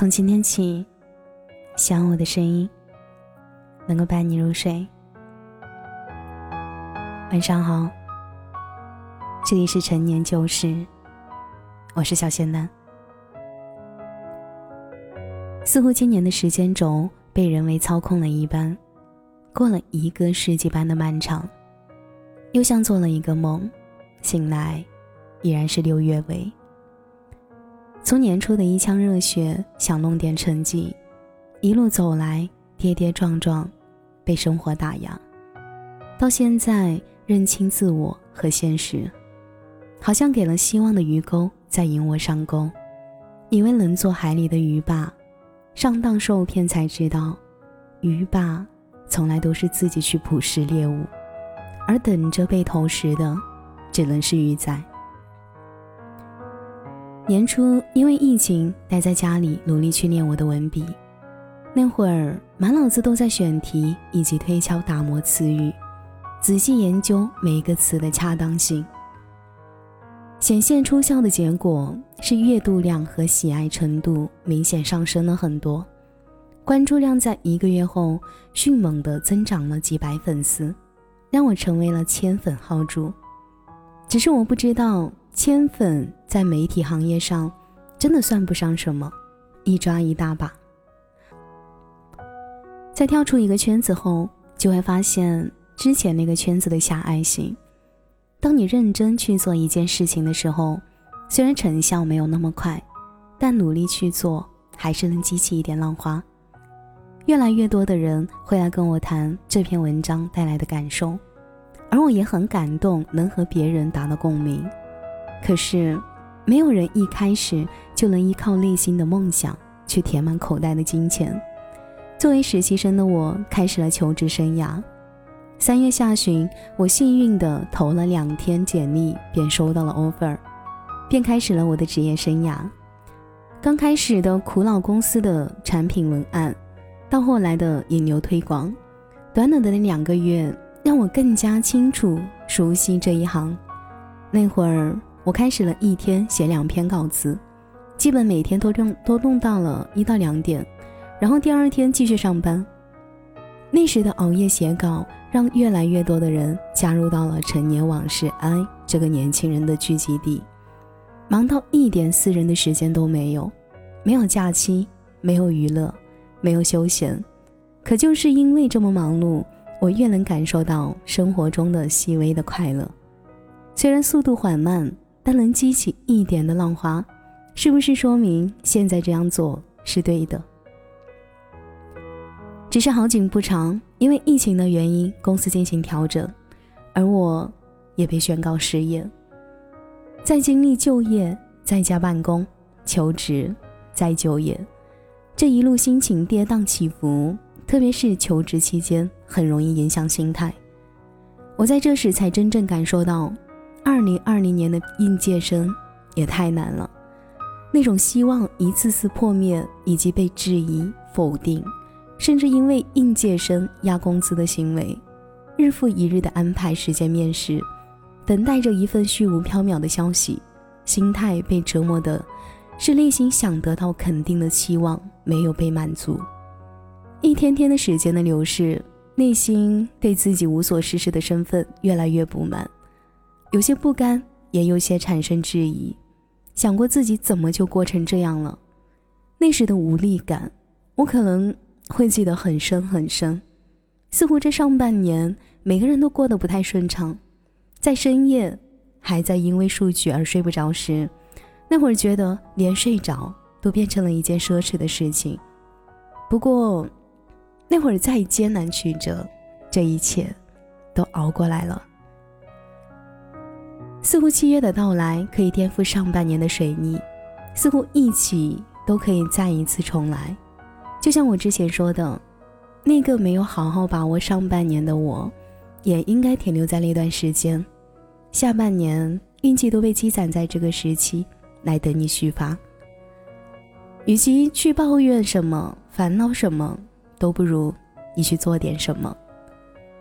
从今天起，希望我的声音能够伴你入睡。晚上好，这里是陈年旧事，我是小仙丹。似乎今年的时间轴被人为操控了一般，过了一个世纪般的漫长，又像做了一个梦，醒来依然是六月尾。从年初的一腔热血想弄点成绩，一路走来跌跌撞撞，被生活打压，到现在。认清自我和现实，好像给了希望的鱼钩在引我上钩，以为能做海里的鱼霸，上当受骗才知道，鱼霸从来都是自己去捕食猎物，而等着被投食的，只能是鱼仔。年初因为疫情待在家里，努力去练我的文笔，那会儿满脑子都在选题以及推敲打磨词语。仔细研究每一个词的恰当性，显现出效的结果是阅读量和喜爱程度明显上升了很多，关注量在一个月后迅猛地增长了几百粉丝，让我成为了千粉号主。只是我不知道，千粉在媒体行业上真的算不上什么，一抓一大把。在跳出一个圈子后，就会发现。之前那个圈子的狭隘性，当你认真去做一件事情的时候，虽然成效没有那么快，但努力去做还是能激起一点浪花。越来越多的人会来跟我谈这篇文章带来的感受，而我也很感动，能和别人达到共鸣。可是，没有人一开始就能依靠内心的梦想去填满口袋的金钱。作为实习生的我，开始了求职生涯。三月下旬，我幸运地投了两天简历，便收到了 offer，便开始了我的职业生涯。刚开始的苦恼公司的产品文案，到后来的引流推广，短短的那两个月，让我更加清楚熟悉这一行。那会儿，我开始了一天写两篇稿子，基本每天都用都弄到了一到两点，然后第二天继续上班。那时的熬夜写稿。让越来越多的人加入到了《陈年往事 I》这个年轻人的聚集地，忙到一点私人的时间都没有，没有假期，没有娱乐，没有休闲。可就是因为这么忙碌，我越能感受到生活中的细微的快乐。虽然速度缓慢，但能激起一点的浪花，是不是说明现在这样做是对的？只是好景不长。因为疫情的原因，公司进行调整，而我也被宣告失业。在经历就业、在家办公、求职、再就业，这一路心情跌宕起伏，特别是求职期间，很容易影响心态。我在这时才真正感受到，二零二零年的应届生也太难了，那种希望一次次破灭，以及被质疑、否定。甚至因为应届生压工资的行为，日复一日的安排时间面试，等待着一份虚无缥缈的消息，心态被折磨的，是内心想得到肯定的期望没有被满足。一天天的时间的流逝，内心对自己无所事事的身份越来越不满，有些不甘，也有些产生质疑，想过自己怎么就过成这样了？那时的无力感，我可能。会记得很深很深，似乎这上半年每个人都过得不太顺畅，在深夜还在因为数据而睡不着时，那会儿觉得连睡着都变成了一件奢侈的事情。不过，那会儿再艰难曲折，这一切都熬过来了。似乎七月的到来可以颠覆上半年的水逆，似乎一起都可以再一次重来。就像我之前说的，那个没有好好把握上半年的我，也应该停留在那段时间。下半年运气都被积攒在这个时期，来等你续发。与其去抱怨什么、烦恼什么，都不如你去做点什么。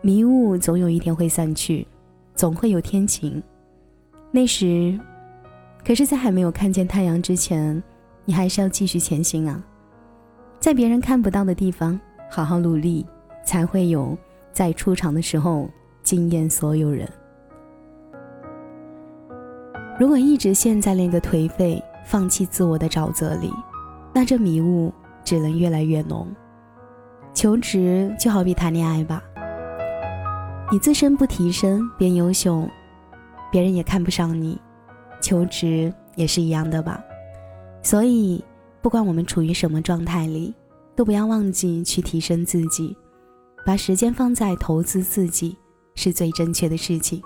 迷雾总有一天会散去，总会有天晴。那时，可是，在还没有看见太阳之前，你还是要继续前行啊。在别人看不到的地方好好努力，才会有在出场的时候惊艳所有人。如果一直陷在那个颓废、放弃自我的沼泽里，那这迷雾只能越来越浓。求职就好比谈恋爱吧，你自身不提升变优秀，别人也看不上你。求职也是一样的吧，所以不管我们处于什么状态里，都不要忘记去提升自己，把时间放在投资自己是最正确的事情。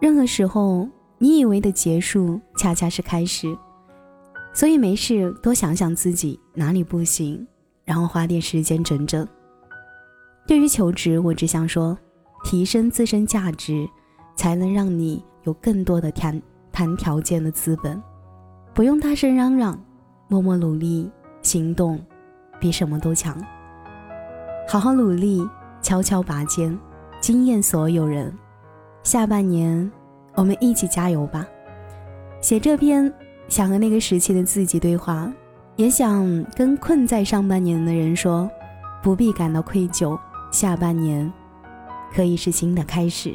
任何时候，你以为的结束，恰恰是开始。所以没事多想想自己哪里不行，然后花点时间整整。对于求职，我只想说，提升自身价值，才能让你有更多的谈谈条件的资本。不用大声嚷嚷，默默努力，行动比什么都强。好好努力，悄悄拔尖，惊艳所有人。下半年，我们一起加油吧！写这篇。想和那个时期的自己对话，也想跟困在上半年的人说，不必感到愧疚，下半年可以是新的开始。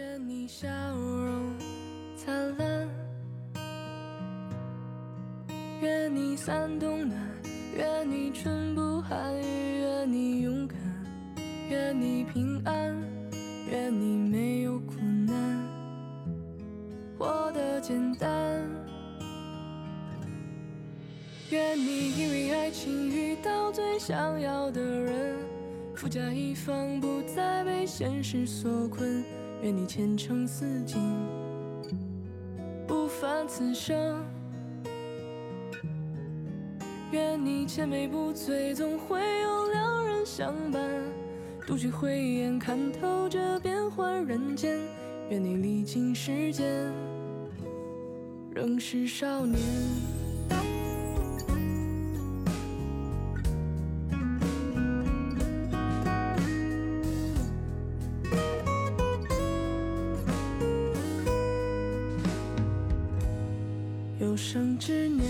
愿你三冬暖，愿你春不寒，愿你勇敢，愿你平安，愿你没有苦难。活得简单。愿你因为爱情遇到最想要的人，富甲一方，不再被现实所困。愿你前程似锦，不凡此生。愿你千杯不醉，总会有良人相伴。独具慧眼，看透这变幻人间。愿你历经时间。仍是少年，有生之年，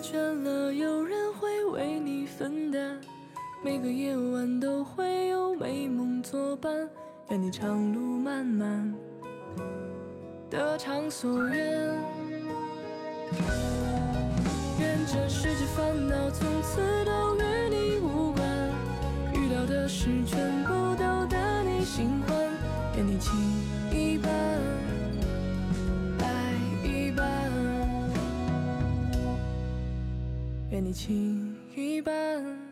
倦了，有人会为你分担。每个夜晚都会有美梦作伴。愿你长路漫漫，得偿所愿。愿这世界烦恼从此都与你无关，遇到的事全部都得你心欢。愿你情一半，你情一半，